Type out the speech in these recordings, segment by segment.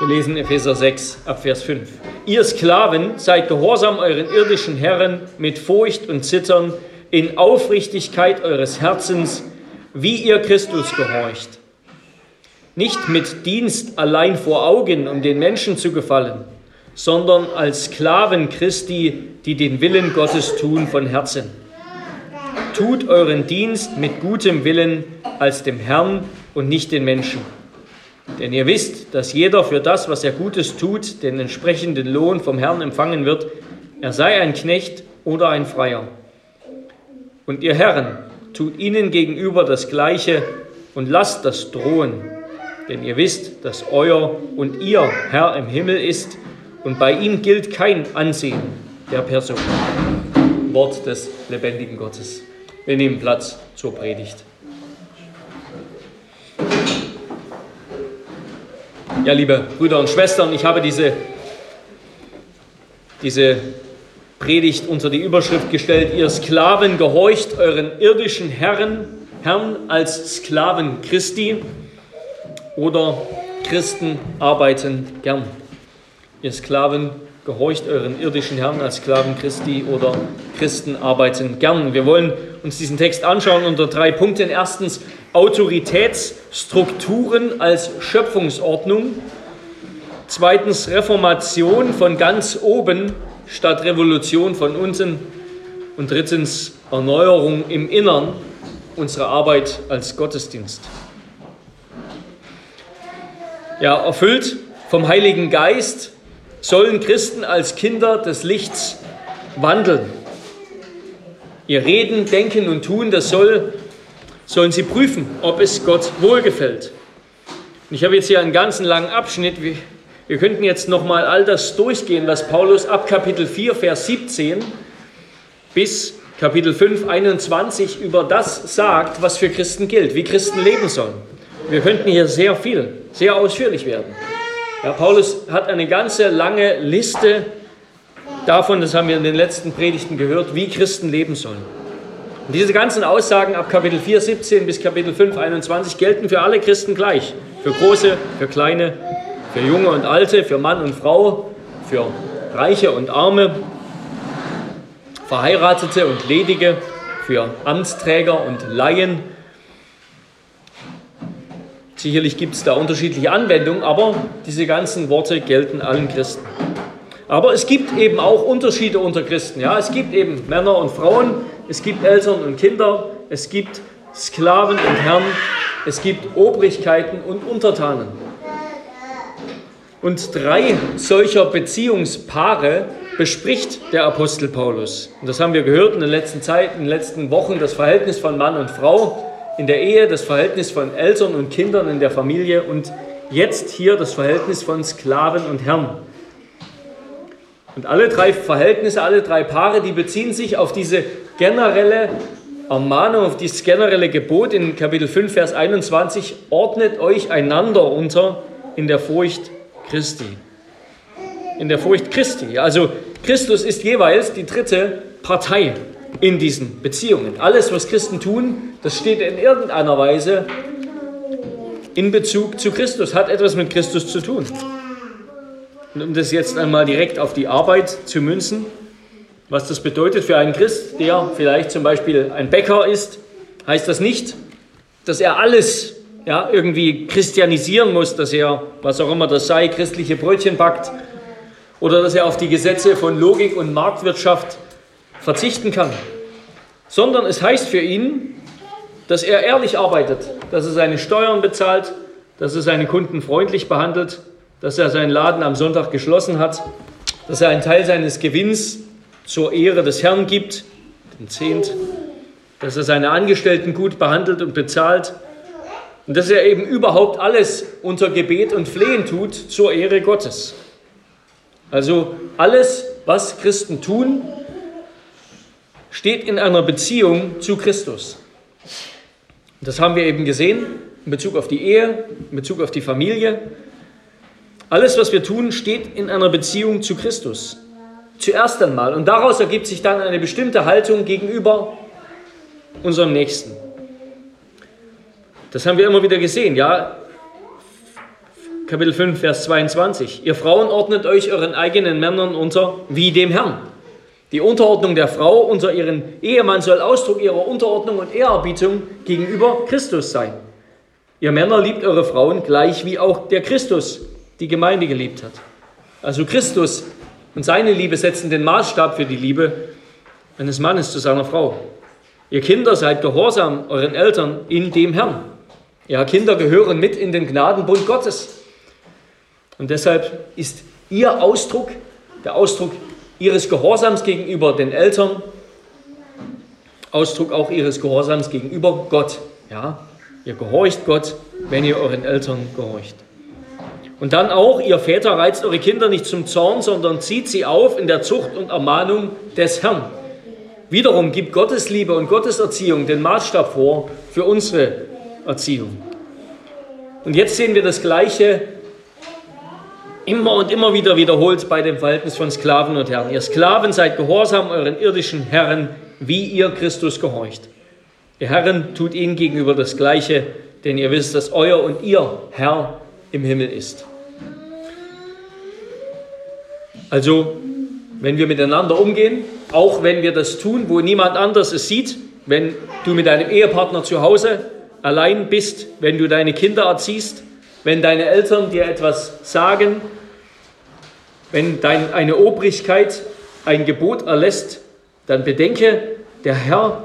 Wir lesen Epheser 6 ab Vers 5. Ihr Sklaven seid gehorsam euren irdischen Herren mit Furcht und Zittern in Aufrichtigkeit eures Herzens, wie ihr Christus gehorcht. Nicht mit Dienst allein vor Augen, um den Menschen zu gefallen, sondern als Sklaven Christi, die den Willen Gottes tun von Herzen. Tut euren Dienst mit gutem Willen als dem Herrn und nicht den Menschen denn ihr wisst, dass jeder für das, was er Gutes tut, den entsprechenden Lohn vom Herrn empfangen wird, er sei ein Knecht oder ein Freier. Und ihr Herren, tut ihnen gegenüber das Gleiche und lasst das drohen, denn ihr wisst, dass euer und ihr Herr im Himmel ist und bei ihm gilt kein Ansehen der Person. Wort des lebendigen Gottes. Wir nehmen Platz zur Predigt. Ja, liebe Brüder und Schwestern, ich habe diese, diese Predigt unter die Überschrift gestellt, ihr Sklaven gehorcht euren irdischen Herren, Herrn als Sklaven Christi oder Christen arbeiten gern. Ihr Sklaven gehorcht euren irdischen Herren als Sklaven Christi oder Christen arbeiten gern. Wir wollen uns diesen Text anschauen unter drei Punkten. Erstens, Autoritätsstrukturen als Schöpfungsordnung. Zweitens Reformation von ganz oben statt Revolution von unten. Und drittens Erneuerung im Innern unserer Arbeit als Gottesdienst. Ja, erfüllt vom Heiligen Geist sollen Christen als Kinder des Lichts wandeln. Ihr Reden, Denken und Tun, das soll sollen sie prüfen, ob es Gott wohlgefällt. Und ich habe jetzt hier einen ganzen langen Abschnitt. Wir, wir könnten jetzt nochmal all das durchgehen, was Paulus ab Kapitel 4, Vers 17 bis Kapitel 5, 21 über das sagt, was für Christen gilt, wie Christen leben sollen. Wir könnten hier sehr viel, sehr ausführlich werden. Ja, Paulus hat eine ganze lange Liste davon, das haben wir in den letzten Predigten gehört, wie Christen leben sollen. Und diese ganzen Aussagen ab Kapitel 4, 17 bis Kapitel 5, 21 gelten für alle Christen gleich. Für große, für kleine, für junge und alte, für Mann und Frau, für Reiche und Arme, Verheiratete und Ledige, für Amtsträger und Laien. Sicherlich gibt es da unterschiedliche Anwendungen, aber diese ganzen Worte gelten allen Christen. Aber es gibt eben auch Unterschiede unter Christen. Ja? Es gibt eben Männer und Frauen, es gibt Eltern und Kinder, es gibt Sklaven und Herren, es gibt Obrigkeiten und Untertanen. Und drei solcher Beziehungspaare bespricht der Apostel Paulus. Und das haben wir gehört in den letzten Zeiten, in den letzten Wochen, das Verhältnis von Mann und Frau in der Ehe, das Verhältnis von Eltern und Kindern in der Familie und jetzt hier das Verhältnis von Sklaven und Herren. Und alle drei Verhältnisse, alle drei Paare, die beziehen sich auf diese generelle Ermahnung, auf dieses generelle Gebot in Kapitel 5, Vers 21, ordnet euch einander unter in der Furcht Christi. In der Furcht Christi. Also Christus ist jeweils die dritte Partei in diesen Beziehungen. Alles, was Christen tun, das steht in irgendeiner Weise in Bezug zu Christus, hat etwas mit Christus zu tun. Und um das jetzt einmal direkt auf die Arbeit zu münzen, was das bedeutet für einen Christ, der vielleicht zum Beispiel ein Bäcker ist, heißt das nicht, dass er alles ja, irgendwie christianisieren muss, dass er, was auch immer das sei, christliche Brötchen backt oder dass er auf die Gesetze von Logik und Marktwirtschaft verzichten kann, sondern es heißt für ihn, dass er ehrlich arbeitet, dass er seine Steuern bezahlt, dass er seine Kunden freundlich behandelt dass er seinen Laden am Sonntag geschlossen hat, dass er einen Teil seines Gewinns zur Ehre des Herrn gibt, den Zehnt, dass er seine Angestellten gut behandelt und bezahlt und dass er eben überhaupt alles unter Gebet und Flehen tut zur Ehre Gottes. Also alles, was Christen tun, steht in einer Beziehung zu Christus. Das haben wir eben gesehen in Bezug auf die Ehe, in Bezug auf die Familie, alles, was wir tun, steht in einer Beziehung zu Christus. Zuerst einmal. Und daraus ergibt sich dann eine bestimmte Haltung gegenüber unserem Nächsten. Das haben wir immer wieder gesehen. Ja, Kapitel 5, Vers 22. Ihr Frauen ordnet euch euren eigenen Männern unter wie dem Herrn. Die Unterordnung der Frau unter ihren Ehemann soll Ausdruck ihrer Unterordnung und Ehrerbietung gegenüber Christus sein. Ihr Männer liebt eure Frauen gleich wie auch der Christus die Gemeinde geliebt hat. Also Christus und seine Liebe setzen den Maßstab für die Liebe eines Mannes zu seiner Frau. Ihr Kinder seid gehorsam euren Eltern in dem Herrn. Ja, Kinder gehören mit in den Gnadenbund Gottes. Und deshalb ist ihr Ausdruck, der Ausdruck ihres Gehorsams gegenüber den Eltern, Ausdruck auch ihres Gehorsams gegenüber Gott. Ja, ihr gehorcht Gott, wenn ihr euren Eltern gehorcht. Und dann auch, ihr Väter reizt eure Kinder nicht zum Zorn, sondern zieht sie auf in der Zucht und Ermahnung des Herrn. Wiederum gibt Gottes Liebe und Gottes Erziehung den Maßstab vor für unsere Erziehung. Und jetzt sehen wir das Gleiche immer und immer wieder wiederholt bei dem Verhältnis von Sklaven und Herren. Ihr Sklaven seid gehorsam euren irdischen Herren, wie ihr Christus gehorcht. Ihr Herren tut ihnen gegenüber das Gleiche, denn ihr wisst, dass euer und ihr Herr im Himmel ist. Also, wenn wir miteinander umgehen, auch wenn wir das tun, wo niemand anders es sieht, wenn du mit deinem Ehepartner zu Hause allein bist, wenn du deine Kinder erziehst, wenn deine Eltern dir etwas sagen, wenn dein, eine Obrigkeit ein Gebot erlässt, dann bedenke, der Herr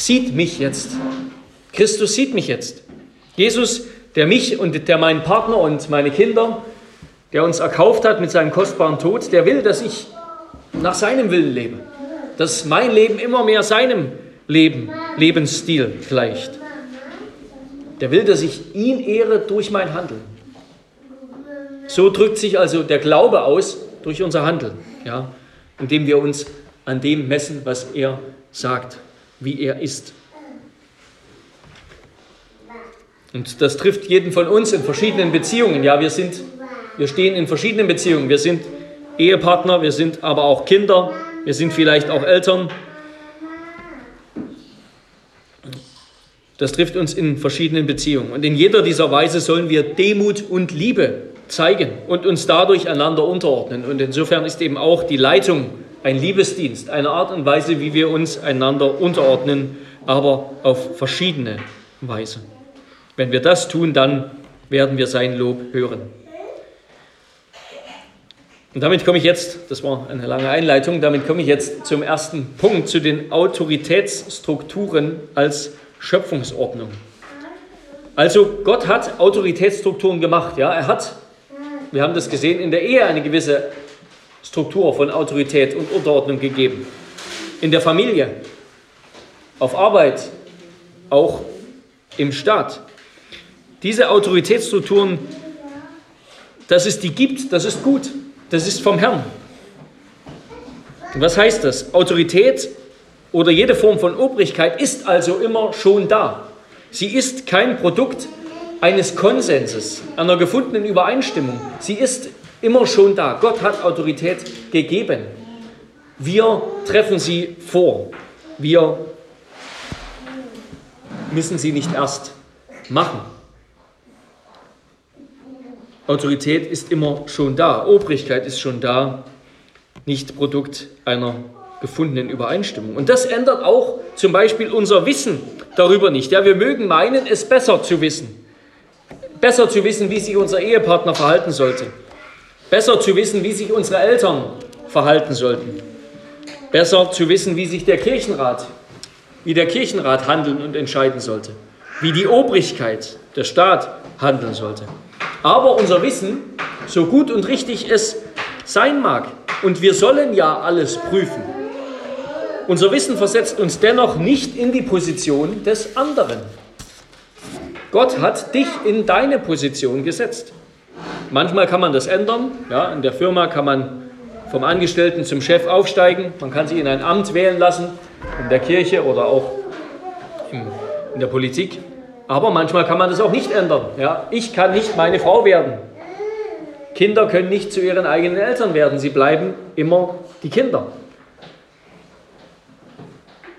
sieht mich jetzt. Christus sieht mich jetzt. Jesus, der mich und der meinen Partner und meine Kinder, der uns erkauft hat mit seinem kostbaren Tod, der will, dass ich nach seinem Willen lebe. Dass mein Leben immer mehr seinem Leben, Lebensstil gleicht. Der will, dass ich ihn ehre durch mein Handeln. So drückt sich also der Glaube aus durch unser Handeln, ja, indem wir uns an dem messen, was er sagt, wie er ist. Und das trifft jeden von uns in verschiedenen Beziehungen. Ja, wir sind, wir stehen in verschiedenen Beziehungen. Wir sind Ehepartner, wir sind aber auch Kinder, wir sind vielleicht auch Eltern, Das trifft uns in verschiedenen Beziehungen. Und in jeder dieser Weise sollen wir Demut und Liebe zeigen und uns dadurch einander unterordnen. Und insofern ist eben auch die Leitung ein Liebesdienst, eine Art und Weise, wie wir uns einander unterordnen, aber auf verschiedene Weise. Wenn wir das tun, dann werden wir sein Lob hören. Und damit komme ich jetzt, das war eine lange Einleitung, damit komme ich jetzt zum ersten Punkt, zu den Autoritätsstrukturen als Schöpfungsordnung. Also Gott hat Autoritätsstrukturen gemacht. Ja? Er hat, wir haben das gesehen, in der Ehe eine gewisse Struktur von Autorität und Unterordnung gegeben. In der Familie, auf Arbeit, auch im Staat. Diese Autoritätsstrukturen, dass es die gibt, das ist gut. Das ist vom Herrn. was heißt das? Autorität oder jede Form von Obrigkeit ist also immer schon da. Sie ist kein Produkt eines Konsenses, einer gefundenen Übereinstimmung. Sie ist immer schon da. Gott hat Autorität gegeben. Wir treffen sie vor. Wir müssen sie nicht erst machen. Autorität ist immer schon da. Obrigkeit ist schon da, nicht Produkt einer gefundenen Übereinstimmung. Und das ändert auch zum Beispiel unser Wissen darüber nicht. Ja, wir mögen meinen, es besser zu wissen. Besser zu wissen, wie sich unser Ehepartner verhalten sollte. Besser zu wissen, wie sich unsere Eltern verhalten sollten. Besser zu wissen, wie sich der Kirchenrat, wie der Kirchenrat handeln und entscheiden sollte. Wie die Obrigkeit, der Staat handeln sollte. Aber unser Wissen, so gut und richtig es sein mag, und wir sollen ja alles prüfen, unser Wissen versetzt uns dennoch nicht in die Position des anderen. Gott hat dich in deine Position gesetzt. Manchmal kann man das ändern. Ja, in der Firma kann man vom Angestellten zum Chef aufsteigen. Man kann sich in ein Amt wählen lassen, in der Kirche oder auch in der Politik. Aber manchmal kann man das auch nicht ändern. Ja, ich kann nicht meine Frau werden. Kinder können nicht zu ihren eigenen Eltern werden. Sie bleiben immer die Kinder.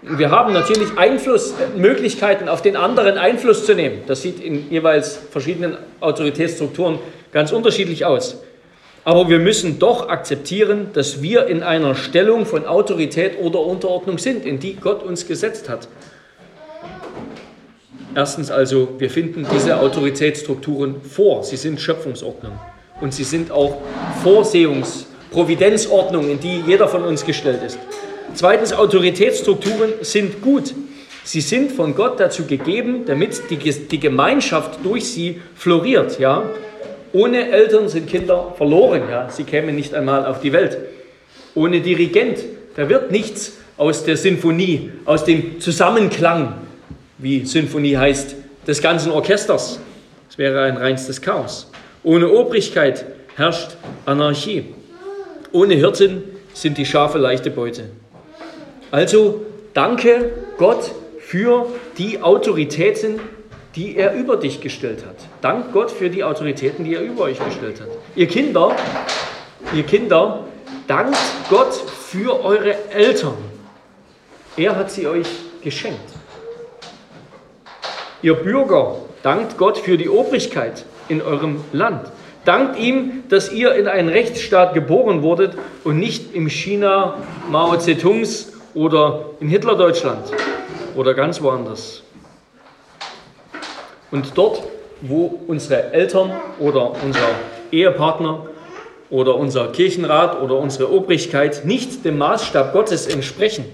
Wir haben natürlich Einfluss, Möglichkeiten auf den anderen Einfluss zu nehmen. Das sieht in jeweils verschiedenen Autoritätsstrukturen ganz unterschiedlich aus. Aber wir müssen doch akzeptieren, dass wir in einer Stellung von Autorität oder Unterordnung sind, in die Gott uns gesetzt hat. Erstens also, wir finden diese Autoritätsstrukturen vor. Sie sind Schöpfungsordnung und sie sind auch Vorsehungs-, Providenzordnung, in die jeder von uns gestellt ist. Zweitens, Autoritätsstrukturen sind gut. Sie sind von Gott dazu gegeben, damit die, die Gemeinschaft durch sie floriert. Ja? Ohne Eltern sind Kinder verloren. Ja? Sie kämen nicht einmal auf die Welt. Ohne Dirigent, da wird nichts aus der Sinfonie, aus dem Zusammenklang, wie Sinfonie heißt, des ganzen Orchesters. Es wäre ein reinstes Chaos. Ohne Obrigkeit herrscht Anarchie. Ohne Hirten sind die Schafe leichte Beute. Also danke Gott für die Autoritäten, die er über dich gestellt hat. Dank Gott für die Autoritäten, die er über euch gestellt hat. Ihr Kinder, ihr Kinder, dankt Gott für eure Eltern. Er hat sie euch geschenkt. Ihr Bürger, dankt Gott für die Obrigkeit in eurem Land. Dankt ihm, dass ihr in einen Rechtsstaat geboren wurdet und nicht im China Mao Zedongs oder in Hitlerdeutschland oder ganz woanders. Und dort, wo unsere Eltern oder unser Ehepartner oder unser Kirchenrat oder unsere Obrigkeit nicht dem Maßstab Gottes entsprechen,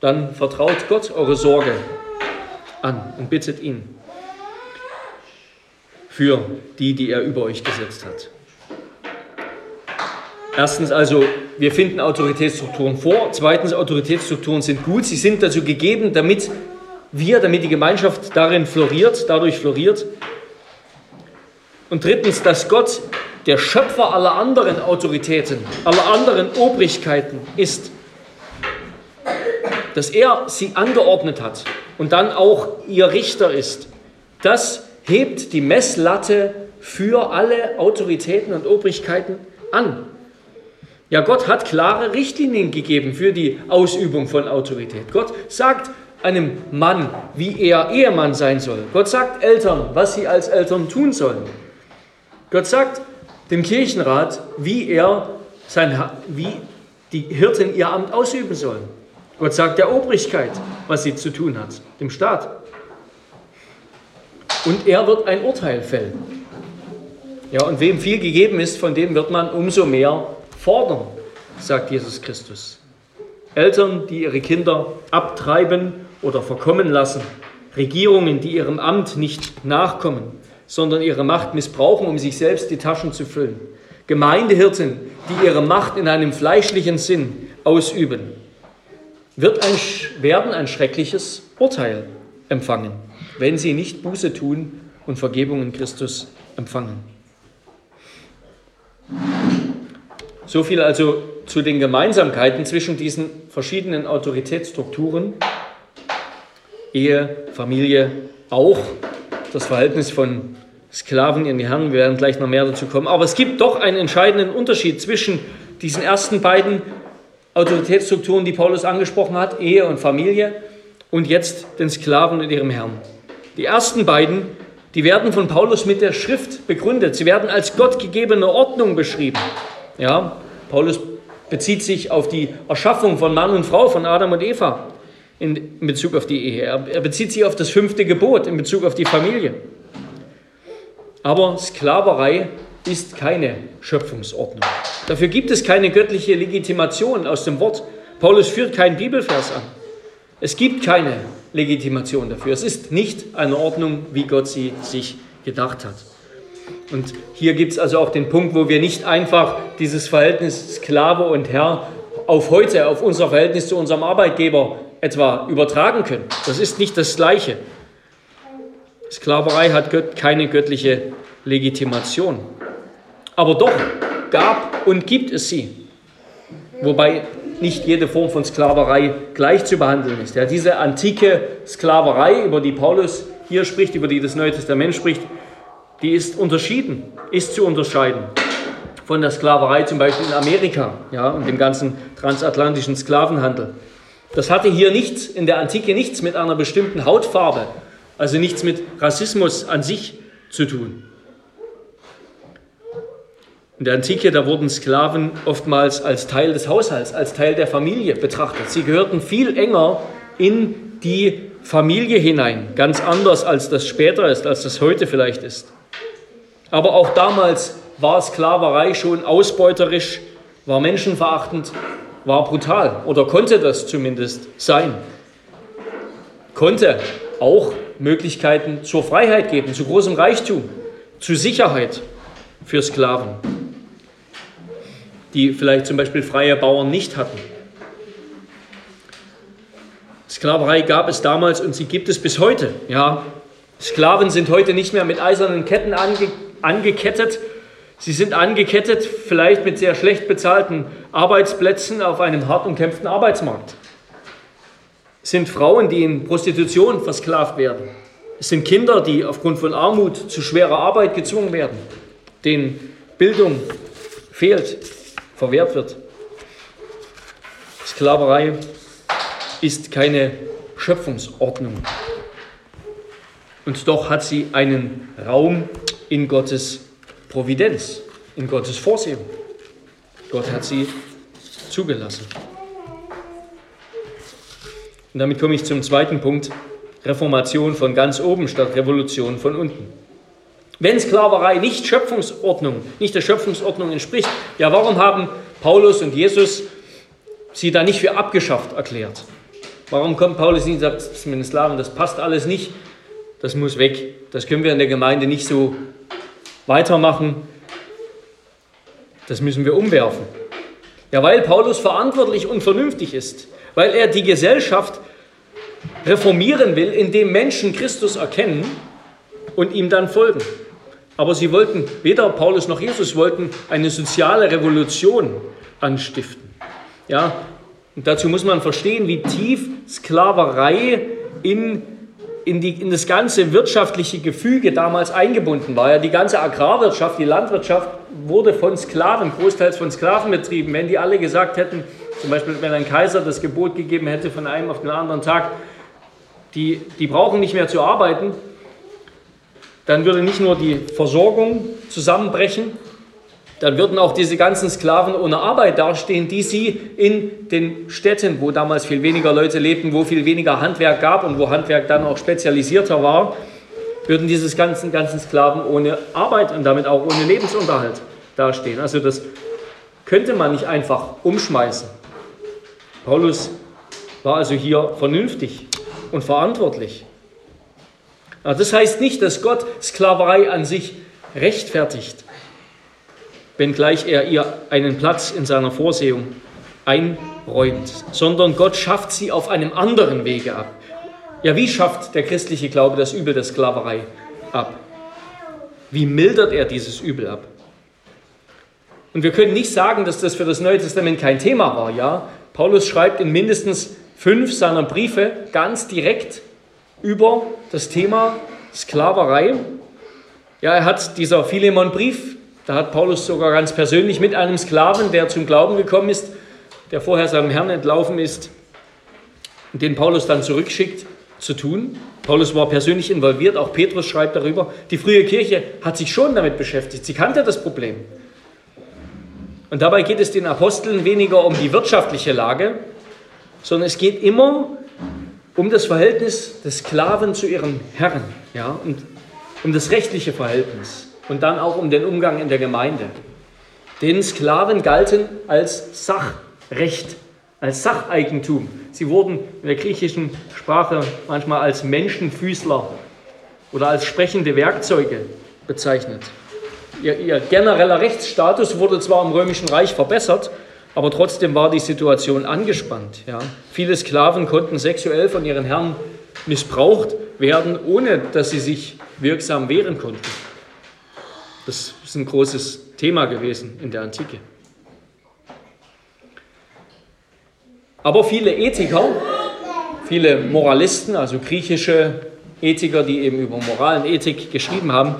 dann vertraut Gott eure Sorge an und bittet ihn für die, die er über euch gesetzt hat. Erstens also, wir finden Autoritätsstrukturen vor. Zweitens, Autoritätsstrukturen sind gut. Sie sind dazu gegeben, damit wir, damit die Gemeinschaft darin floriert, dadurch floriert. Und drittens, dass Gott der Schöpfer aller anderen Autoritäten, aller anderen Obrigkeiten ist. Dass er sie angeordnet hat und dann auch ihr Richter ist. Das hebt die Messlatte für alle Autoritäten und Obrigkeiten an. Ja, Gott hat klare Richtlinien gegeben für die Ausübung von Autorität. Gott sagt einem Mann, wie er Ehemann sein soll. Gott sagt Eltern, was sie als Eltern tun sollen. Gott sagt dem Kirchenrat, wie er sein, wie die Hirten ihr Amt ausüben sollen. Gott sagt der Obrigkeit, was sie zu tun hat, dem Staat. Und er wird ein Urteil fällen. Ja, und wem viel gegeben ist, von dem wird man umso mehr fordern, sagt Jesus Christus. Eltern, die ihre Kinder abtreiben oder verkommen lassen, Regierungen, die ihrem Amt nicht nachkommen, sondern ihre Macht missbrauchen, um sich selbst die Taschen zu füllen. Gemeindehirten, die ihre Macht in einem fleischlichen Sinn ausüben, wird ein, werden ein schreckliches Urteil empfangen, wenn sie nicht Buße tun und Vergebung in Christus empfangen. So viel also zu den Gemeinsamkeiten zwischen diesen verschiedenen Autoritätsstrukturen. Ehe, Familie, auch das Verhältnis von Sklaven in die Herren. Wir werden gleich noch mehr dazu kommen. Aber es gibt doch einen entscheidenden Unterschied zwischen diesen ersten beiden Autoritätsstrukturen, die Paulus angesprochen hat, Ehe und Familie, und jetzt den Sklaven und ihrem Herrn. Die ersten beiden, die werden von Paulus mit der Schrift begründet. Sie werden als gottgegebene Ordnung beschrieben. Ja, Paulus bezieht sich auf die Erschaffung von Mann und Frau, von Adam und Eva in Bezug auf die Ehe. Er bezieht sich auf das fünfte Gebot in Bezug auf die Familie. Aber Sklaverei ist keine Schöpfungsordnung. Dafür gibt es keine göttliche Legitimation aus dem Wort. Paulus führt keinen Bibelvers an. Es gibt keine Legitimation dafür. Es ist nicht eine Ordnung, wie Gott sie sich gedacht hat. Und hier gibt es also auch den Punkt, wo wir nicht einfach dieses Verhältnis Sklave und Herr auf heute, auf unser Verhältnis zu unserem Arbeitgeber etwa übertragen können. Das ist nicht das Gleiche. Sklaverei hat keine göttliche Legitimation. Aber doch gab und gibt es sie. Wobei nicht jede Form von Sklaverei gleich zu behandeln ist. Ja, diese antike Sklaverei, über die Paulus hier spricht, über die das Neue Testament spricht, die ist unterschieden, ist zu unterscheiden von der Sklaverei zum Beispiel in Amerika ja, und dem ganzen transatlantischen Sklavenhandel. Das hatte hier nichts, in der Antike nichts mit einer bestimmten Hautfarbe, also nichts mit Rassismus an sich zu tun. In der Antike, da wurden Sklaven oftmals als Teil des Haushalts, als Teil der Familie betrachtet. Sie gehörten viel enger in die Familie hinein, ganz anders als das später ist, als das heute vielleicht ist. Aber auch damals war Sklaverei schon ausbeuterisch, war menschenverachtend, war brutal oder konnte das zumindest sein. Konnte auch Möglichkeiten zur Freiheit geben, zu großem Reichtum, zu Sicherheit für Sklaven, die vielleicht zum Beispiel freie Bauern nicht hatten. Sklaverei gab es damals und sie gibt es bis heute. Ja, Sklaven sind heute nicht mehr mit eisernen Ketten ange angekettet. Sie sind angekettet vielleicht mit sehr schlecht bezahlten Arbeitsplätzen auf einem hart umkämpften Arbeitsmarkt. Es sind Frauen, die in Prostitution versklavt werden. Es sind Kinder, die aufgrund von Armut zu schwerer Arbeit gezwungen werden, denen Bildung fehlt, verwehrt wird. Sklaverei ist keine Schöpfungsordnung. Und doch hat sie einen Raum in Gottes Providenz, in Gottes Vorsehung. Gott hat sie zugelassen. Und damit komme ich zum zweiten Punkt, Reformation von ganz oben statt Revolution von unten. Wenn Sklaverei nicht Schöpfungsordnung, nicht der Schöpfungsordnung entspricht, ja, warum haben Paulus und Jesus sie da nicht für abgeschafft erklärt? Warum kommt Paulus nicht und sagt, das mit den Sklaven, das passt alles nicht, das muss weg, das können wir in der Gemeinde nicht so weitermachen, das müssen wir umwerfen. Ja, weil Paulus verantwortlich und vernünftig ist, weil er die Gesellschaft reformieren will, indem Menschen Christus erkennen und ihm dann folgen. Aber sie wollten, weder Paulus noch Jesus wollten eine soziale Revolution anstiften. Ja, und dazu muss man verstehen, wie tief Sklaverei in, in, die, in das ganze wirtschaftliche Gefüge damals eingebunden war. Ja, die ganze Agrarwirtschaft, die Landwirtschaft wurde von Sklaven, großteils von Sklaven betrieben. Wenn die alle gesagt hätten, zum Beispiel wenn ein Kaiser das Gebot gegeben hätte von einem auf den anderen Tag, die, die brauchen nicht mehr zu arbeiten, dann würde nicht nur die Versorgung zusammenbrechen, dann würden auch diese ganzen Sklaven ohne Arbeit dastehen, die sie in den Städten, wo damals viel weniger Leute lebten, wo viel weniger Handwerk gab und wo Handwerk dann auch spezialisierter war, würden diese ganzen, ganzen Sklaven ohne Arbeit und damit auch ohne Lebensunterhalt dastehen. Also das könnte man nicht einfach umschmeißen. Paulus war also hier vernünftig und verantwortlich. Aber das heißt nicht, dass Gott Sklaverei an sich rechtfertigt wenngleich er ihr einen Platz in seiner Vorsehung einräumt, sondern Gott schafft sie auf einem anderen Wege ab. Ja, wie schafft der christliche Glaube das Übel der Sklaverei ab? Wie mildert er dieses Übel ab? Und wir können nicht sagen, dass das für das Neue Testament kein Thema war. Ja, Paulus schreibt in mindestens fünf seiner Briefe ganz direkt über das Thema Sklaverei. Ja, er hat dieser Philemon-Brief, da hat Paulus sogar ganz persönlich mit einem Sklaven, der zum Glauben gekommen ist, der vorher seinem Herrn entlaufen ist, den Paulus dann zurückschickt, zu tun. Paulus war persönlich involviert, auch Petrus schreibt darüber. Die frühe Kirche hat sich schon damit beschäftigt, sie kannte das Problem. Und dabei geht es den Aposteln weniger um die wirtschaftliche Lage, sondern es geht immer um das Verhältnis des Sklaven zu ihren Herren, ja, und um das rechtliche Verhältnis und dann auch um den Umgang in der Gemeinde. Denn Sklaven galten als Sachrecht, als Sacheigentum. Sie wurden in der griechischen Sprache manchmal als Menschenfüßler oder als sprechende Werkzeuge bezeichnet. Ihr, ihr, genereller Rechtsstatus wurde zwar im Römischen Reich verbessert, aber trotzdem war die Situation angespannt. Ja. Viele Sklaven konnten sexuell von ihren Herren missbraucht werden, ohne dass sie sich wirksam wehren konnten. Das ist ein großes Thema gewesen in der Antike. Aber viele Ethiker, viele Moralisten, also griechische Ethiker, die eben über Moral und Ethik geschrieben haben,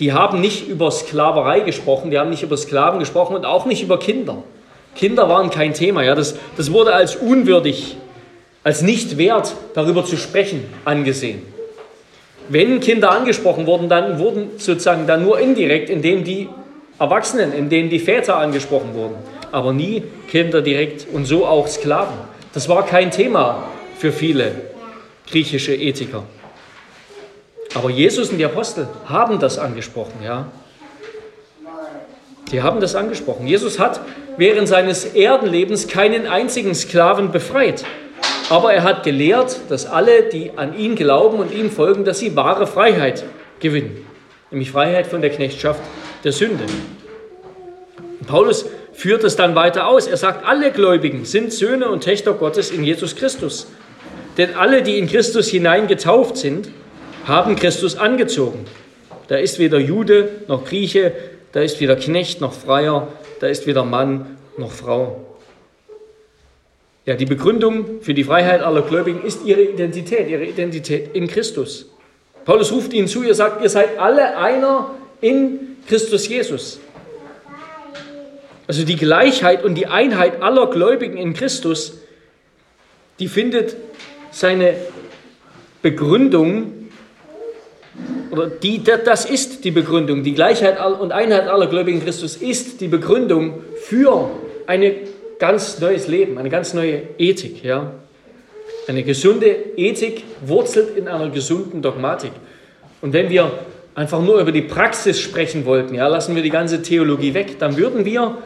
die haben nicht über Sklaverei gesprochen, die haben nicht über Sklaven gesprochen und auch nicht über Kinder. Kinder waren kein Thema. Ja, das, das wurde als unwürdig, als nicht wert, darüber zu sprechen, angesehen. Wenn Kinder angesprochen wurden, dann wurden sozusagen dann nur indirekt, indem die Erwachsenen, in denen die Väter angesprochen wurden, aber nie Kinder direkt und so auch Sklaven. Das war kein Thema für viele griechische Ethiker. Aber Jesus und die Apostel haben das angesprochen, ja. Die haben das angesprochen. Jesus hat während seines Erdenlebens keinen einzigen Sklaven befreit. Aber er hat gelehrt, dass alle, die an ihn glauben und ihm folgen, dass sie wahre Freiheit gewinnen. Nämlich Freiheit von der Knechtschaft der Sünde. Und Paulus führt es dann weiter aus. Er sagt, alle Gläubigen sind Söhne und Töchter Gottes in Jesus Christus. Denn alle, die in Christus hinein getauft sind, haben Christus angezogen. Da ist weder Jude noch Grieche, da ist weder Knecht noch Freier, da ist weder Mann noch Frau. Ja, die Begründung für die Freiheit aller Gläubigen ist ihre Identität, ihre Identität in Christus. Paulus ruft ihnen zu, ihr sagt, ihr seid alle einer in Christus Jesus. Also die Gleichheit und die Einheit aller Gläubigen in Christus, die findet seine Begründung oder die, das ist die Begründung, die Gleichheit und Einheit aller Gläubigen in Christus ist die Begründung für ein ganz neues Leben, eine ganz neue Ethik. Ja? Eine gesunde Ethik wurzelt in einer gesunden Dogmatik. Und wenn wir einfach nur über die Praxis sprechen wollten, ja, lassen wir die ganze Theologie weg, dann würden wir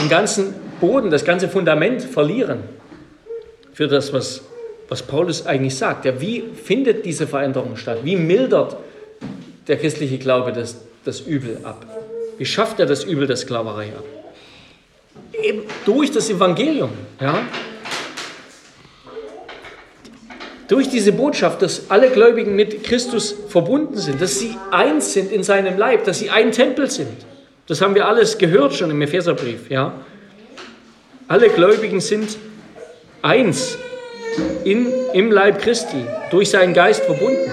den ganzen Boden, das ganze Fundament verlieren für das, was, was Paulus eigentlich sagt. Ja, wie findet diese Veränderung statt? Wie mildert der christliche Glaube das, das Übel ab? Wie schafft er das Übel der Sklaverei ab? Eben durch das Evangelium. Ja? Durch diese Botschaft, dass alle Gläubigen mit Christus verbunden sind, dass sie eins sind in seinem Leib, dass sie ein Tempel sind. Das haben wir alles gehört schon im Epheserbrief. Ja? Alle Gläubigen sind eins in, im Leib Christi, durch seinen Geist verbunden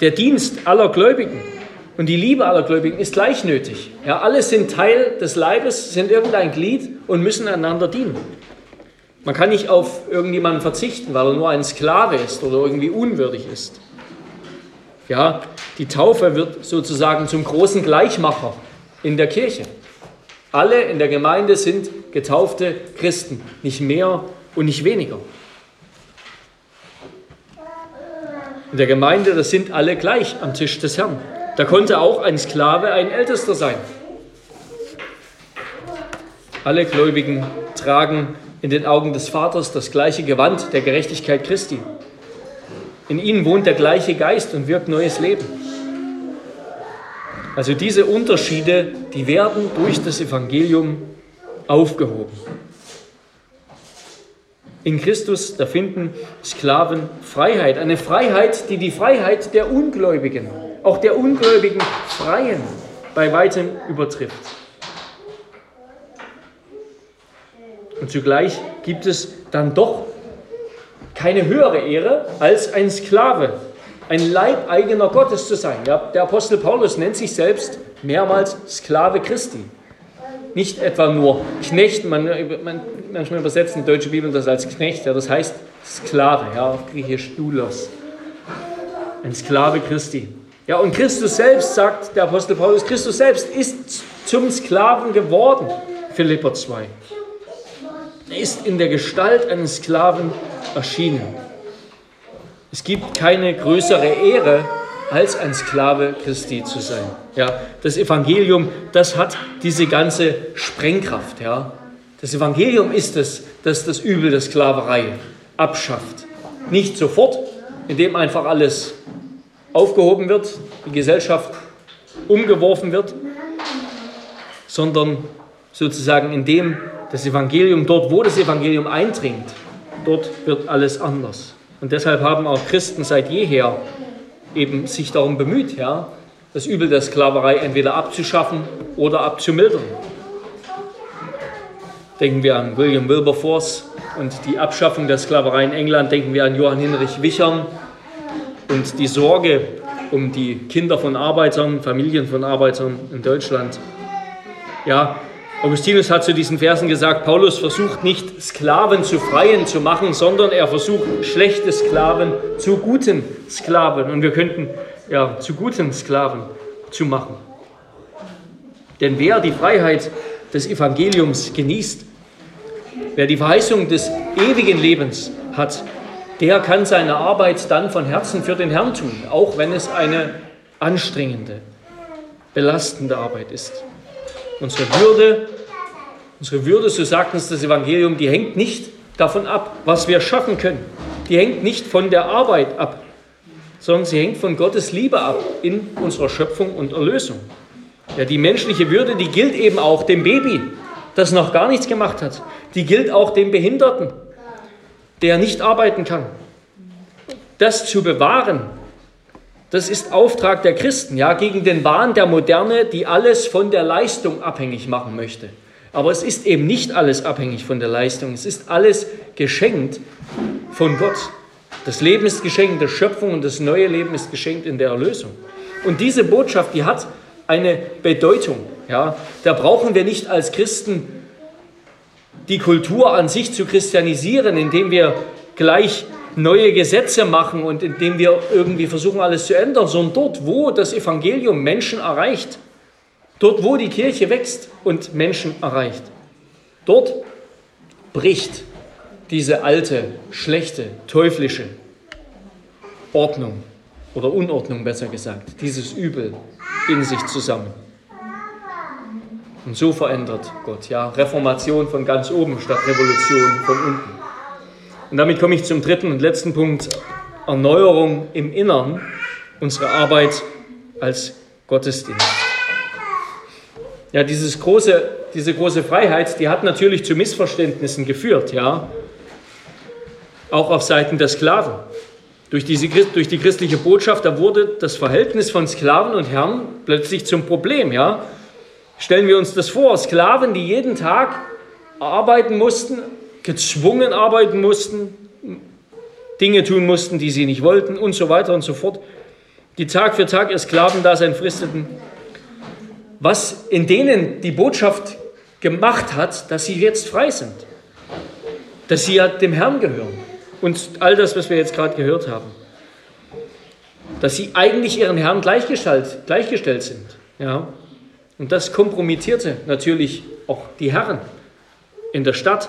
der Dienst aller Gläubigen und die Liebe aller Gläubigen ist gleich nötig. Ja, alle sind Teil des Leibes, sind irgendein Glied und müssen einander dienen. Man kann nicht auf irgendjemanden verzichten, weil er nur ein Sklave ist oder irgendwie unwürdig ist. Ja, die Taufe wird sozusagen zum großen Gleichmacher in der Kirche. Alle in der Gemeinde sind getaufte Christen, nicht mehr und nicht weniger. In der Gemeinde, das sind alle gleich am Tisch des Herrn. Da konnte auch ein Sklave ein Ältester sein. Alle Gläubigen tragen in den Augen des Vaters das gleiche Gewand der Gerechtigkeit Christi. In ihnen wohnt der gleiche Geist und wirkt neues Leben. Also diese Unterschiede, die werden durch das Evangelium aufgehoben. In Christus, da finden Sklaven Freiheit. Eine Freiheit, die die Freiheit der Ungläubigen, auch der ungläubigen Freien, bei weitem übertrifft. Und zugleich gibt es dann doch keine höhere Ehre, als ein Sklave, ein Leibeigener Gottes zu sein. Ja, der Apostel Paulus nennt sich selbst mehrmals Sklave Christi nicht etwa nur Knecht, man, man, manchmal übersetzt in die deutsche Bibel das als Knecht, ja, das heißt Sklave, ja, auf Griechisch Doulos. Ein Sklave Christi. Ja, und Christus selbst, sagt der Apostel Paulus, Christus selbst ist zum Sklaven geworden, Philipper 2. Er ist in der Gestalt eines Sklaven erschienen. Es gibt keine größere Ehre als ein Sklave Christi zu sein. Ja, das Evangelium, das hat diese ganze Sprengkraft. Ja. Das Evangelium ist es, das das Übel der Sklaverei abschafft. Nicht sofort, indem einfach alles aufgehoben wird, die Gesellschaft umgeworfen wird, sondern sozusagen indem das Evangelium, dort wo das Evangelium eindringt, dort wird alles anders. Und deshalb haben auch Christen seit jeher eben sich darum bemüht, ja, das Übel der Sklaverei entweder abzuschaffen oder abzumildern. Denken wir an William Wilberforce und die Abschaffung der Sklaverei in England, denken wir an Johann Hinrich Wichern und die Sorge um die Kinder von Arbeitern, Familien von Arbeitern in Deutschland. Ja, Augustinus hat zu diesen Versen gesagt, Paulus versucht nicht Sklaven zu Freien zu machen, sondern er versucht schlechte Sklaven zu guten Sklaven. Und wir könnten ja zu guten Sklaven zu machen. Denn wer die Freiheit des Evangeliums genießt, wer die Verheißung des ewigen Lebens hat, der kann seine Arbeit dann von Herzen für den Herrn tun, auch wenn es eine anstrengende, belastende Arbeit ist. Unsere Würde, unsere Würde, so sagt uns das Evangelium, die hängt nicht davon ab, was wir schaffen können. Die hängt nicht von der Arbeit ab, sondern sie hängt von Gottes Liebe ab in unserer Schöpfung und Erlösung. Ja, die menschliche Würde, die gilt eben auch dem Baby, das noch gar nichts gemacht hat. Die gilt auch dem Behinderten, der nicht arbeiten kann. Das zu bewahren, das ist Auftrag der Christen, ja, gegen den Wahn der Moderne, die alles von der Leistung abhängig machen möchte. Aber es ist eben nicht alles abhängig von der Leistung, es ist alles geschenkt von Gott. Das Leben ist geschenkt in der Schöpfung und das neue Leben ist geschenkt in der Erlösung. Und diese Botschaft, die hat eine Bedeutung. Ja? Da brauchen wir nicht als Christen die Kultur an sich zu christianisieren, indem wir gleich neue Gesetze machen und indem wir irgendwie versuchen, alles zu ändern, sondern dort, wo das Evangelium Menschen erreicht, dort, wo die Kirche wächst und Menschen erreicht, dort bricht diese alte, schlechte, teuflische Ordnung oder Unordnung besser gesagt, dieses Übel in sich zusammen. Und so verändert Gott, ja, Reformation von ganz oben statt Revolution von unten. Und damit komme ich zum dritten und letzten Punkt, Erneuerung im Innern, unsere Arbeit als Gottesdienst. Ja, dieses große, diese große Freiheit, die hat natürlich zu Missverständnissen geführt, ja, auch auf Seiten der Sklaven. Durch, diese, durch die christliche Botschaft, da wurde das Verhältnis von Sklaven und Herren plötzlich zum Problem. Ja? Stellen wir uns das vor, Sklaven, die jeden Tag arbeiten mussten, gezwungen arbeiten mussten, Dinge tun mussten, die sie nicht wollten und so weiter und so fort, die Tag für Tag ihr Sklavendasein fristeten, was in denen die Botschaft gemacht hat, dass sie jetzt frei sind, dass sie ja dem Herrn gehören und all das, was wir jetzt gerade gehört haben. Dass sie eigentlich ihren Herrn gleichgestellt, gleichgestellt sind. Ja? Und das kompromittierte natürlich auch die Herren in der Stadt,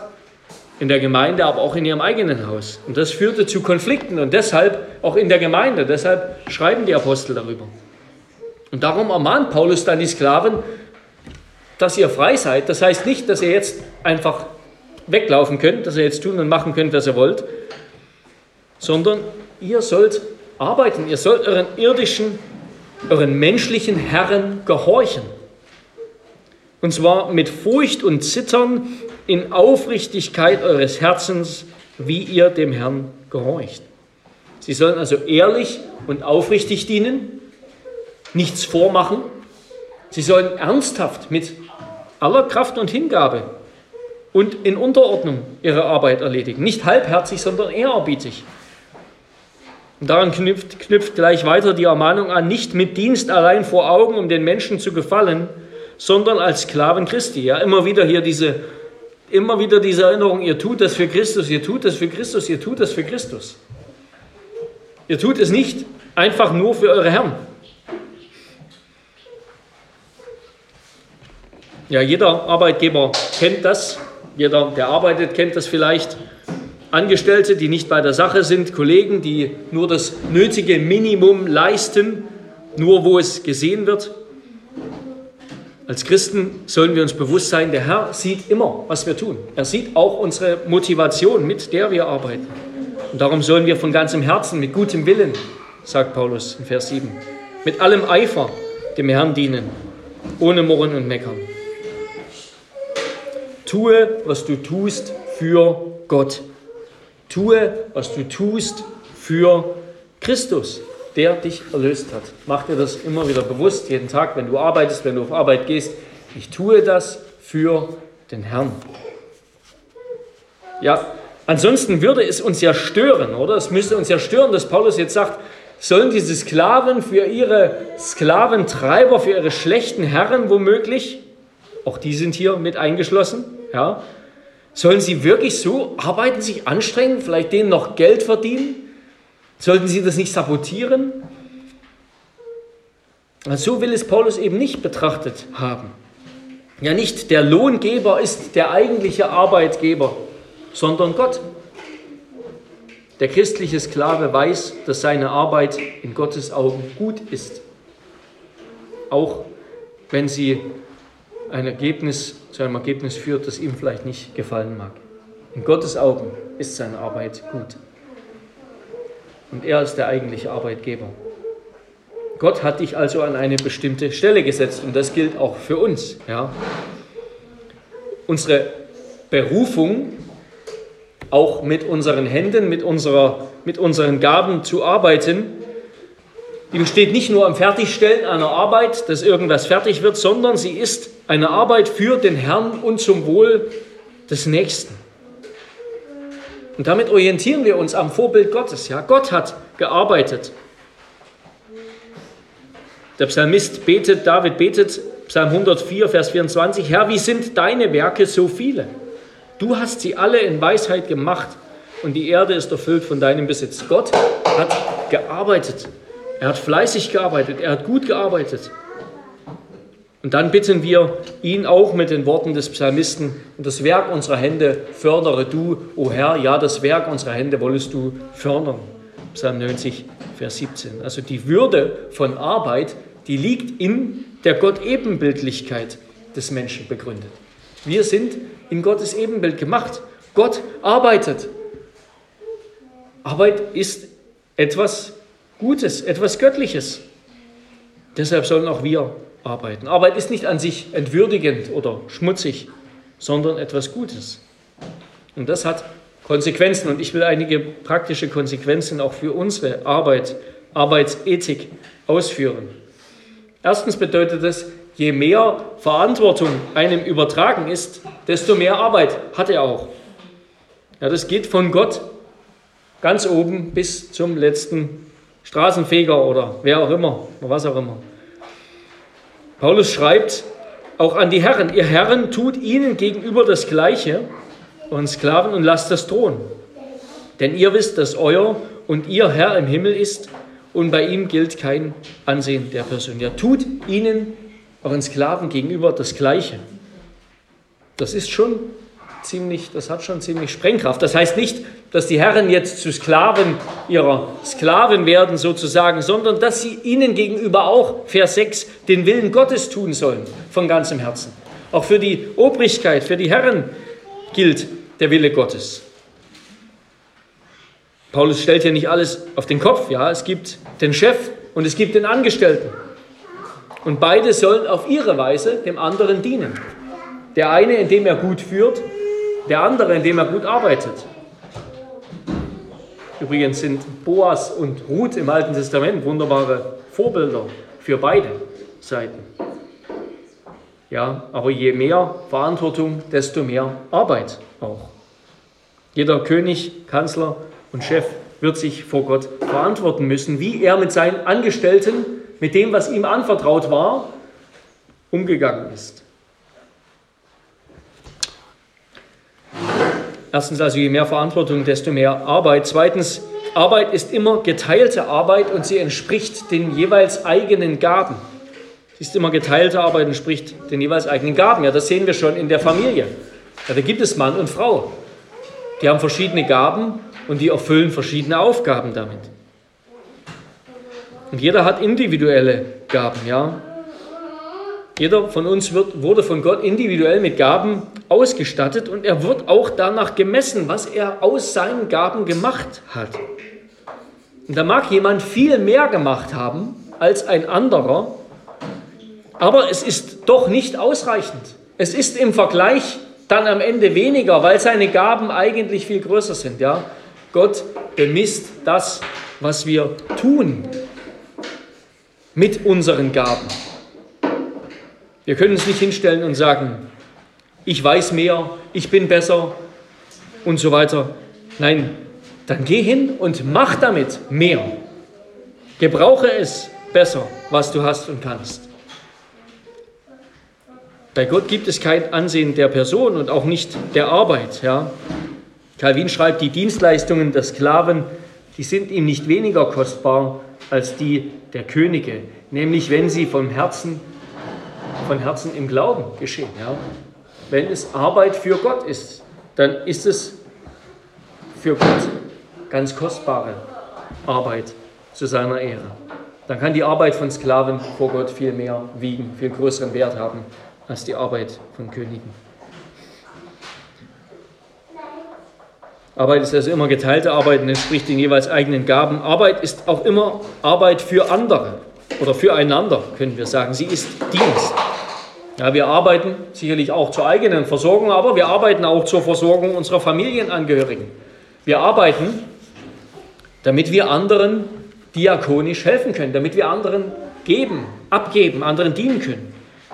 in der Gemeinde, aber auch in ihrem eigenen Haus. Und das führte zu Konflikten und deshalb auch in der Gemeinde. Deshalb schreiben die Apostel darüber. Und darum ermahnt Paulus dann die Sklaven, dass ihr frei seid. Das heißt nicht, dass ihr jetzt einfach weglaufen könnt, dass ihr jetzt tun und machen könnt, was ihr wollt, sondern ihr sollt arbeiten, ihr sollt euren irdischen, euren menschlichen Herren gehorchen. Und zwar mit Furcht und Zittern in Aufrichtigkeit eures Herzens, wie ihr dem Herrn gehorcht. Sie sollen also ehrlich und aufrichtig dienen, nichts vormachen. Sie sollen ernsthaft mit aller Kraft und Hingabe und in Unterordnung ihre Arbeit erledigen. Nicht halbherzig, sondern ehrerbietig. Und daran knüpft, knüpft gleich weiter die Ermahnung an, nicht mit Dienst allein vor Augen, um den Menschen zu gefallen, sondern als Sklaven Christi. Ja, immer wieder hier diese, immer wieder diese Erinnerung, ihr tut das für Christus, ihr tut das für Christus, ihr tut das für Christus. Ihr tut es nicht einfach nur für eure Herren. Ja, jeder Arbeitgeber kennt das. Jeder, der arbeitet, kennt das vielleicht. Angestellte, die nicht bei der Sache sind, Kollegen, die nur das nötige Minimum leisten, nur wo es gesehen wird. Als Christen sollen wir uns bewusst sein, der Herr sieht immer, was wir tun. Er sieht auch unsere Motivation, mit der wir arbeiten. Und darum sollen wir von ganzem Herzen, mit gutem Willen, sagt Paulus in Vers 7, mit allem Eifer dem Herrn dienen, ohne Murren und Meckern. Tue, was du tust, für Gott. Tue, was du tust für Christus, der dich erlöst hat. Mach dir das immer wieder bewusst, jeden Tag, wenn du arbeitest, wenn du auf Arbeit gehst. Ich tue das für den Herrn. Ja, ansonsten würde es uns ja stören, oder? Es müsste uns ja stören, dass Paulus jetzt sagt, sollen diese Sklaven für ihre Sklaventreiber, für ihre schlechten Herren womöglich, auch die sind hier mit eingeschlossen, ja, Sollen sie wirklich so arbeiten, sich anstrengen, vielleicht denen noch Geld verdienen? Sollten sie das nicht sabotieren? So will es Paulus eben nicht betrachtet haben. Ja, nicht der Lohngeber ist der eigentliche Arbeitgeber, sondern Gott. Der christliche Sklave weiß, dass seine Arbeit in Gottes Augen gut ist, auch wenn sie ein Ergebnis, zu einem Ergebnis führt, das ihm vielleicht nicht gefallen mag. In Gottes Augen ist seine Arbeit gut. Und er ist der eigentliche Arbeitgeber. Gott hat dich also an eine bestimmte Stelle gesetzt und das gilt auch für uns. Ja. Unsere Berufung, auch mit unseren Händen, mit, unserer, mit unseren Gaben zu arbeiten, die besteht nicht nur am Fertigstellen einer Arbeit, dass irgendwas fertig wird, sondern sie ist eine Arbeit für den Herrn und zum Wohl des Nächsten. Und damit orientieren wir uns am Vorbild Gottes. Ja, Gott hat gearbeitet. Der Psalmist betet, David betet, Psalm 104, Vers 24, Herr, wie sind deine Werke so viele? Du hast sie alle in Weisheit gemacht und die Erde ist erfüllt von deinem Besitz. Gott hat gearbeitet. Er hat fleißig gearbeitet. Er hat gut gearbeitet. Und dann bitten wir ihn auch mit den Worten des Psalmisten, das Werk unserer Hände fördere du, o Herr, ja, das Werk unserer Hände wollest du fördern. Psalm 90, Vers 17. Also die Würde von Arbeit, die liegt in der Gott-Ebenbildlichkeit des Menschen begründet. Wir sind in Gottes Ebenbild gemacht. Gott arbeitet. Arbeit ist etwas Gutes, etwas Göttliches. Deshalb sollen auch wir arbeiten. Arbeit ist nicht an sich entwürdigend oder schmutzig, sondern etwas Gutes. Und das hat Konsequenzen. Und ich will einige praktische Konsequenzen auch für unsere Arbeit, Arbeitsethik ausführen. Erstens bedeutet es, je mehr Verantwortung einem übertragen ist, desto mehr Arbeit hat er auch. Ja, das geht von Gott ganz oben bis zum letzten Straßenfeger oder wer auch immer, was auch immer. Paulus schreibt auch an die Herren, ihr Herren tut ihnen gegenüber das Gleiche, und Sklaven, und lasst das drohen. Denn ihr wisst, dass euer und ihr Herr im Himmel ist und bei ihm gilt kein Ansehen der Person. Ja, tut ihnen, euren Sklaven gegenüber, das Gleiche. Das ist schon ziemlich, das hat schon ziemlich Sprengkraft. Das heißt nicht, dass die Herren jetzt zu Sklaven ihrer Sklaven werden sozusagen, sondern dass sie ihnen gegenüber auch, Vers 6, den Willen Gottes tun sollen von ganzem Herzen. Auch für die Obrigkeit, für die Herren gilt der Wille Gottes. Paulus stellt hier nicht alles auf den Kopf, ja, es gibt den Chef und es gibt den Angestellten. Und beide sollen auf ihre Weise dem anderen dienen. Der eine, indem er gut führt, der andere, indem er gut arbeitet. Übrigens sind Boas und Ruth im Alten Testament wunderbare Vorbilder für beide Seiten. Ja, aber je mehr Verantwortung, desto mehr Arbeit auch. Jeder König, Kanzler und Chef wird sich vor Gott verantworten müssen, wie er mit seinen Angestellten, mit dem, was ihm anvertraut war, umgegangen ist. Erstens also, je mehr Verantwortung, desto mehr Arbeit. Zweitens, Arbeit ist immer geteilte Arbeit und sie entspricht den jeweils eigenen Gaben. Sie ist immer geteilte Arbeit und entspricht den jeweils eigenen Gaben. Ja, das sehen wir schon in der Familie. Ja, da gibt es Mann und Frau. Die haben verschiedene Gaben und die erfüllen verschiedene Aufgaben damit. Und jeder hat individuelle Gaben, ja. Jeder von uns wird, wurde von Gott individuell mit Gaben ausgestattet und er wird auch danach gemessen, was er aus seinen Gaben gemacht hat. Und da mag jemand viel mehr gemacht haben als ein anderer, aber es ist doch nicht ausreichend. Es ist im Vergleich dann am Ende weniger, weil seine Gaben eigentlich viel größer sind. Ja? Gott bemisst das, was wir tun mit unseren Gaben. Wir können uns nicht hinstellen und sagen, ich weiß mehr, ich bin besser und so weiter. Nein, dann geh hin und mach damit mehr. Gebrauche es besser, was du hast und kannst. Bei Gott gibt es kein Ansehen der Person und auch nicht der Arbeit. Ja. Calvin schreibt, die Dienstleistungen der Sklaven, die sind ihm nicht weniger kostbar als die der Könige, nämlich wenn sie vom Herzen von Herzen im Glauben geschehen. Ja? Wenn es Arbeit für Gott ist, dann ist es für Gott ganz kostbare Arbeit zu seiner Ehre. Dann kann die Arbeit von Sklaven vor Gott viel mehr wiegen, viel größeren Wert haben als die Arbeit von Königen. Arbeit ist also immer geteilte Arbeit und entspricht den jeweils eigenen Gaben. Arbeit ist auch immer Arbeit für andere oder füreinander, können wir sagen. Sie ist Dienst. Ja, wir arbeiten sicherlich auch zur eigenen Versorgung, aber wir arbeiten auch zur Versorgung unserer Familienangehörigen. Wir arbeiten, damit wir anderen diakonisch helfen können, damit wir anderen geben, abgeben, anderen dienen können.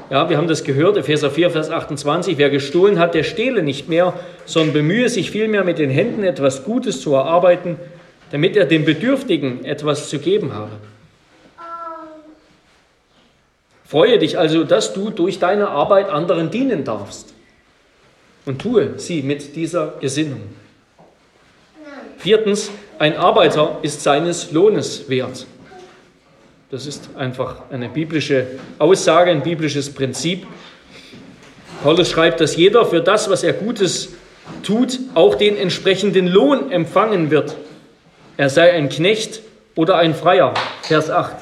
Ja, wir haben das gehört, Epheser 4, Vers 28, wer gestohlen hat, der stehle nicht mehr, sondern bemühe sich vielmehr mit den Händen etwas Gutes zu erarbeiten, damit er dem Bedürftigen etwas zu geben habe. Freue dich also, dass du durch deine Arbeit anderen dienen darfst und tue sie mit dieser Gesinnung. Viertens, ein Arbeiter ist seines Lohnes wert. Das ist einfach eine biblische Aussage, ein biblisches Prinzip. Paulus schreibt, dass jeder für das, was er Gutes tut, auch den entsprechenden Lohn empfangen wird. Er sei ein Knecht oder ein Freier. Vers 8.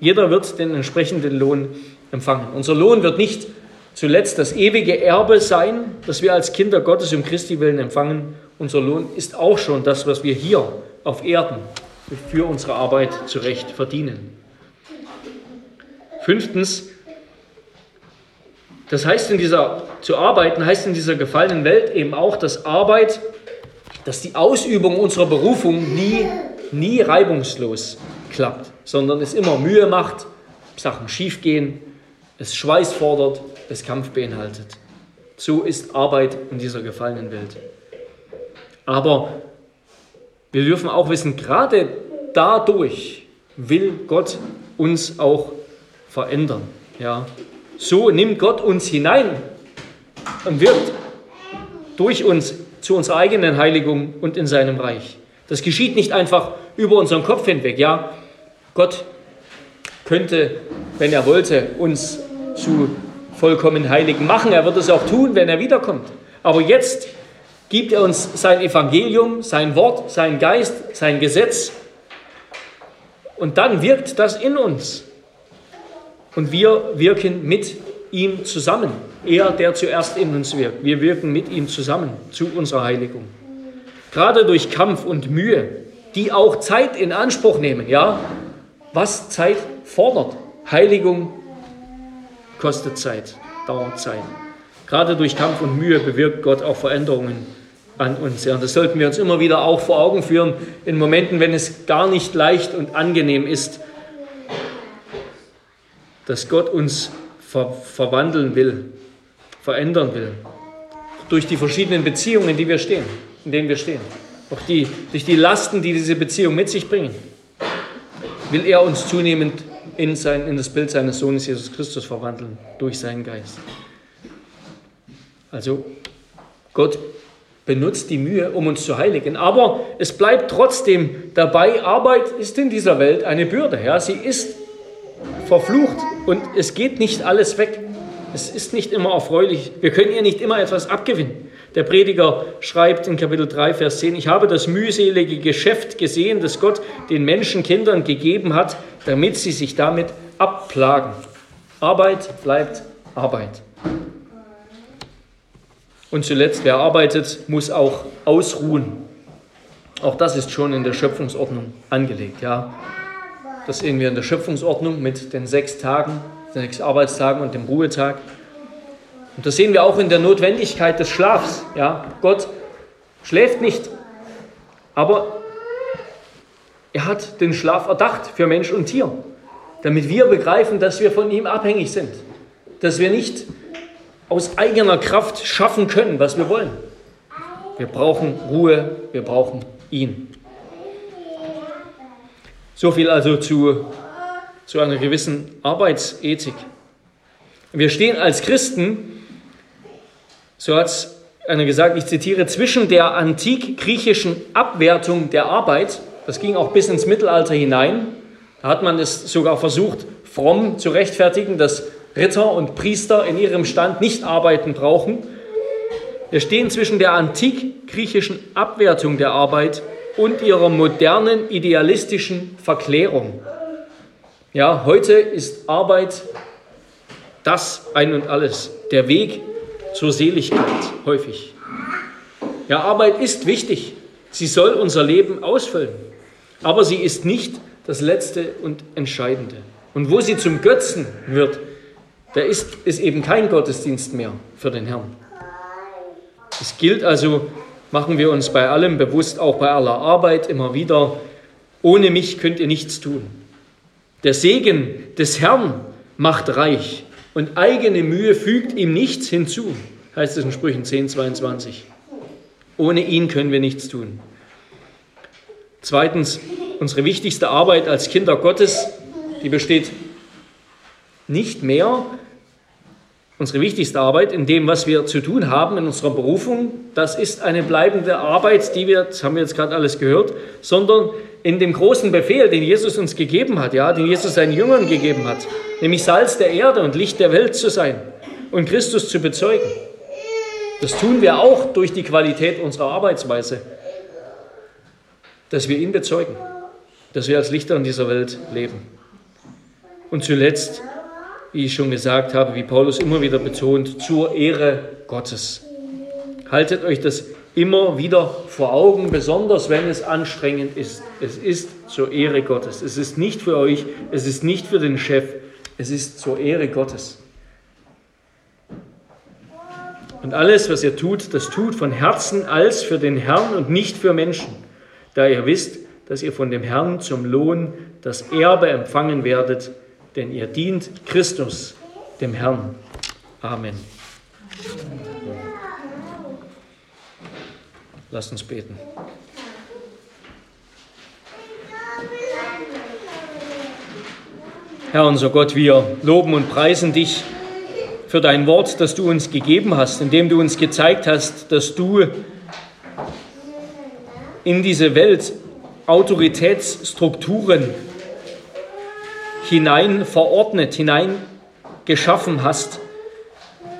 Jeder wird den entsprechenden Lohn empfangen. Unser Lohn wird nicht zuletzt das ewige Erbe sein, das wir als Kinder Gottes um Christi willen empfangen. Unser Lohn ist auch schon das, was wir hier auf Erden für unsere Arbeit zurecht verdienen. Fünftens, das heißt in dieser, zu arbeiten heißt in dieser gefallenen Welt eben auch, dass Arbeit, dass die Ausübung unserer Berufung nie, nie reibungslos klappt, sondern es immer Mühe macht, Sachen schiefgehen, es Schweiß fordert, es Kampf beinhaltet. So ist Arbeit in dieser gefallenen Welt. Aber wir dürfen auch wissen, gerade dadurch will Gott uns auch verändern. Ja. So nimmt Gott uns hinein und wirkt durch uns zu unserer eigenen Heiligung und in seinem Reich. Das geschieht nicht einfach über unseren Kopf hinweg. Ja, Gott könnte, wenn er wollte, uns zu vollkommen Heiligen machen. Er wird es auch tun, wenn er wiederkommt. Aber jetzt gibt er uns sein Evangelium, sein Wort, sein Geist, sein Gesetz. Und dann wirkt das in uns. Und wir wirken mit ihm zusammen. Er, der zuerst in uns wirkt. Wir wirken mit ihm zusammen zu unserer Heiligung. Gerade durch Kampf und Mühe, die auch Zeit in Anspruch nehmen. Ja, was Zeit fordert. Heiligung kostet Zeit, dauert Zeit. Gerade durch Kampf und Mühe bewirkt Gott auch Veränderungen an uns. Ja, das sollten wir uns immer wieder auch vor Augen führen, in Momenten, wenn es gar nicht leicht und angenehm ist, dass Gott uns ver verwandeln will, verändern will. Durch die verschiedenen Beziehungen, die wir stehen, in denen wir stehen. Auch die, durch die Lasten, die diese Beziehung mit sich bringen, will er uns zunehmend in, sein, in das Bild seines Sohnes Jesus Christus verwandeln, durch seinen Geist. Also Gott benutzt die Mühe, um uns zu heiligen. Aber es bleibt trotzdem dabei, Arbeit ist in dieser Welt eine Bürde. Ja? Sie ist verflucht und es geht nicht alles weg. Es ist nicht immer erfreulich. Wir können ihr nicht immer etwas abgewinnen. Der Prediger schreibt in Kapitel 3, Vers 10, ich habe das mühselige Geschäft gesehen, das Gott den Menschenkindern gegeben hat, damit sie sich damit abplagen. Arbeit bleibt Arbeit. Und zuletzt, wer arbeitet, muss auch ausruhen. Auch das ist schon in der Schöpfungsordnung angelegt. Ja. Das sehen wir in der Schöpfungsordnung mit den sechs Tagen, den sechs Arbeitstagen und dem Ruhetag. Und das sehen wir auch in der Notwendigkeit des Schlafs. Ja, Gott schläft nicht, aber er hat den Schlaf erdacht für Mensch und Tier, damit wir begreifen, dass wir von ihm abhängig sind, dass wir nicht aus eigener Kraft schaffen können, was wir wollen. Wir brauchen Ruhe, wir brauchen ihn. So viel also zu, zu einer gewissen Arbeitsethik. Wir stehen als Christen, so hat es einer gesagt, ich zitiere, zwischen der antik-griechischen Abwertung der Arbeit, das ging auch bis ins Mittelalter hinein, da hat man es sogar versucht, fromm zu rechtfertigen, dass Ritter und Priester in ihrem Stand nicht arbeiten brauchen. Wir stehen zwischen der antik-griechischen Abwertung der Arbeit und ihrer modernen idealistischen Verklärung. Ja, heute ist Arbeit das ein und alles, der Weg zur Seligkeit häufig. Ja, Arbeit ist wichtig. Sie soll unser Leben ausfüllen. Aber sie ist nicht das Letzte und Entscheidende. Und wo sie zum Götzen wird, da ist es eben kein Gottesdienst mehr für den Herrn. Es gilt also, machen wir uns bei allem bewusst, auch bei aller Arbeit immer wieder, ohne mich könnt ihr nichts tun. Der Segen des Herrn macht reich und eigene Mühe fügt ihm nichts hinzu, heißt es in Sprüchen 10, 22. Ohne ihn können wir nichts tun. Zweitens, unsere wichtigste Arbeit als Kinder Gottes, die besteht nicht mehr, unsere wichtigste Arbeit in dem, was wir zu tun haben in unserer Berufung, das ist eine bleibende Arbeit, die wir, das haben wir jetzt gerade alles gehört, sondern in dem großen Befehl, den Jesus uns gegeben hat, ja, den Jesus seinen Jüngern gegeben hat, nämlich Salz der Erde und Licht der Welt zu sein und Christus zu bezeugen. Das tun wir auch durch die Qualität unserer Arbeitsweise, dass wir ihn bezeugen, dass wir als Lichter in dieser Welt leben. Und zuletzt, wie ich schon gesagt habe, wie Paulus immer wieder betont, zur Ehre Gottes. Haltet euch das immer wieder vor Augen, besonders wenn es anstrengend ist. Es ist zur Ehre Gottes. Es ist nicht für euch, es ist nicht für den Chef, es ist zur Ehre Gottes. Und alles, was ihr tut, das tut von Herzen als für den Herrn und nicht für Menschen, da ihr wisst, dass ihr von dem Herrn zum Lohn das Erbe empfangen werdet, denn ihr dient Christus, dem Herrn. Amen. Lasst uns beten. Herr unser Gott, wir loben und preisen dich für dein Wort, das du uns gegeben hast, indem du uns gezeigt hast, dass du in diese Welt Autoritätsstrukturen hinein verordnet, hinein geschaffen hast,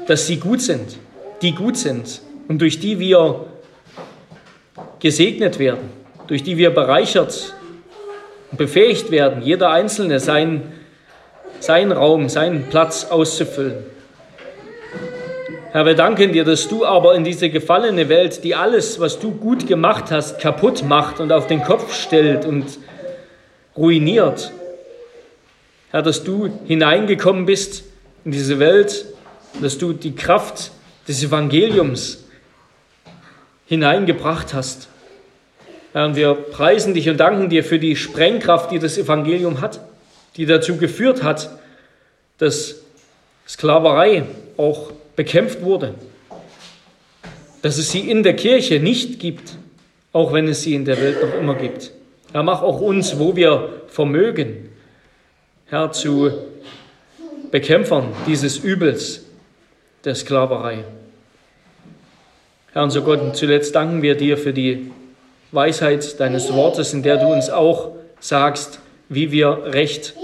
dass sie gut sind, die gut sind und durch die wir gesegnet werden, durch die wir bereichert und befähigt werden, jeder Einzelne seinen, seinen Raum, seinen Platz auszufüllen. Herr, wir danken dir, dass du aber in diese gefallene Welt, die alles, was du gut gemacht hast, kaputt macht und auf den Kopf stellt und ruiniert. Herr, dass du hineingekommen bist in diese Welt, dass du die Kraft des Evangeliums hineingebracht hast. Herr, wir preisen dich und danken dir für die Sprengkraft, die das Evangelium hat, die dazu geführt hat, dass Sklaverei auch bekämpft wurde, dass es sie in der Kirche nicht gibt, auch wenn es sie in der Welt noch immer gibt. Herr, mach auch uns, wo wir vermögen, Herr, zu Bekämpfern dieses Übels der Sklaverei. Herr, unser Gott, und zuletzt danken wir dir für die Weisheit deines Wortes, in der du uns auch sagst, wie wir recht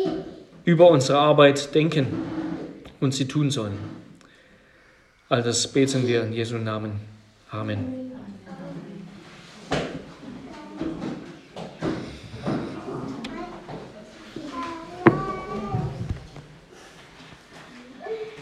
über unsere Arbeit denken und sie tun sollen. All das beten wir in Jesu Namen. Amen.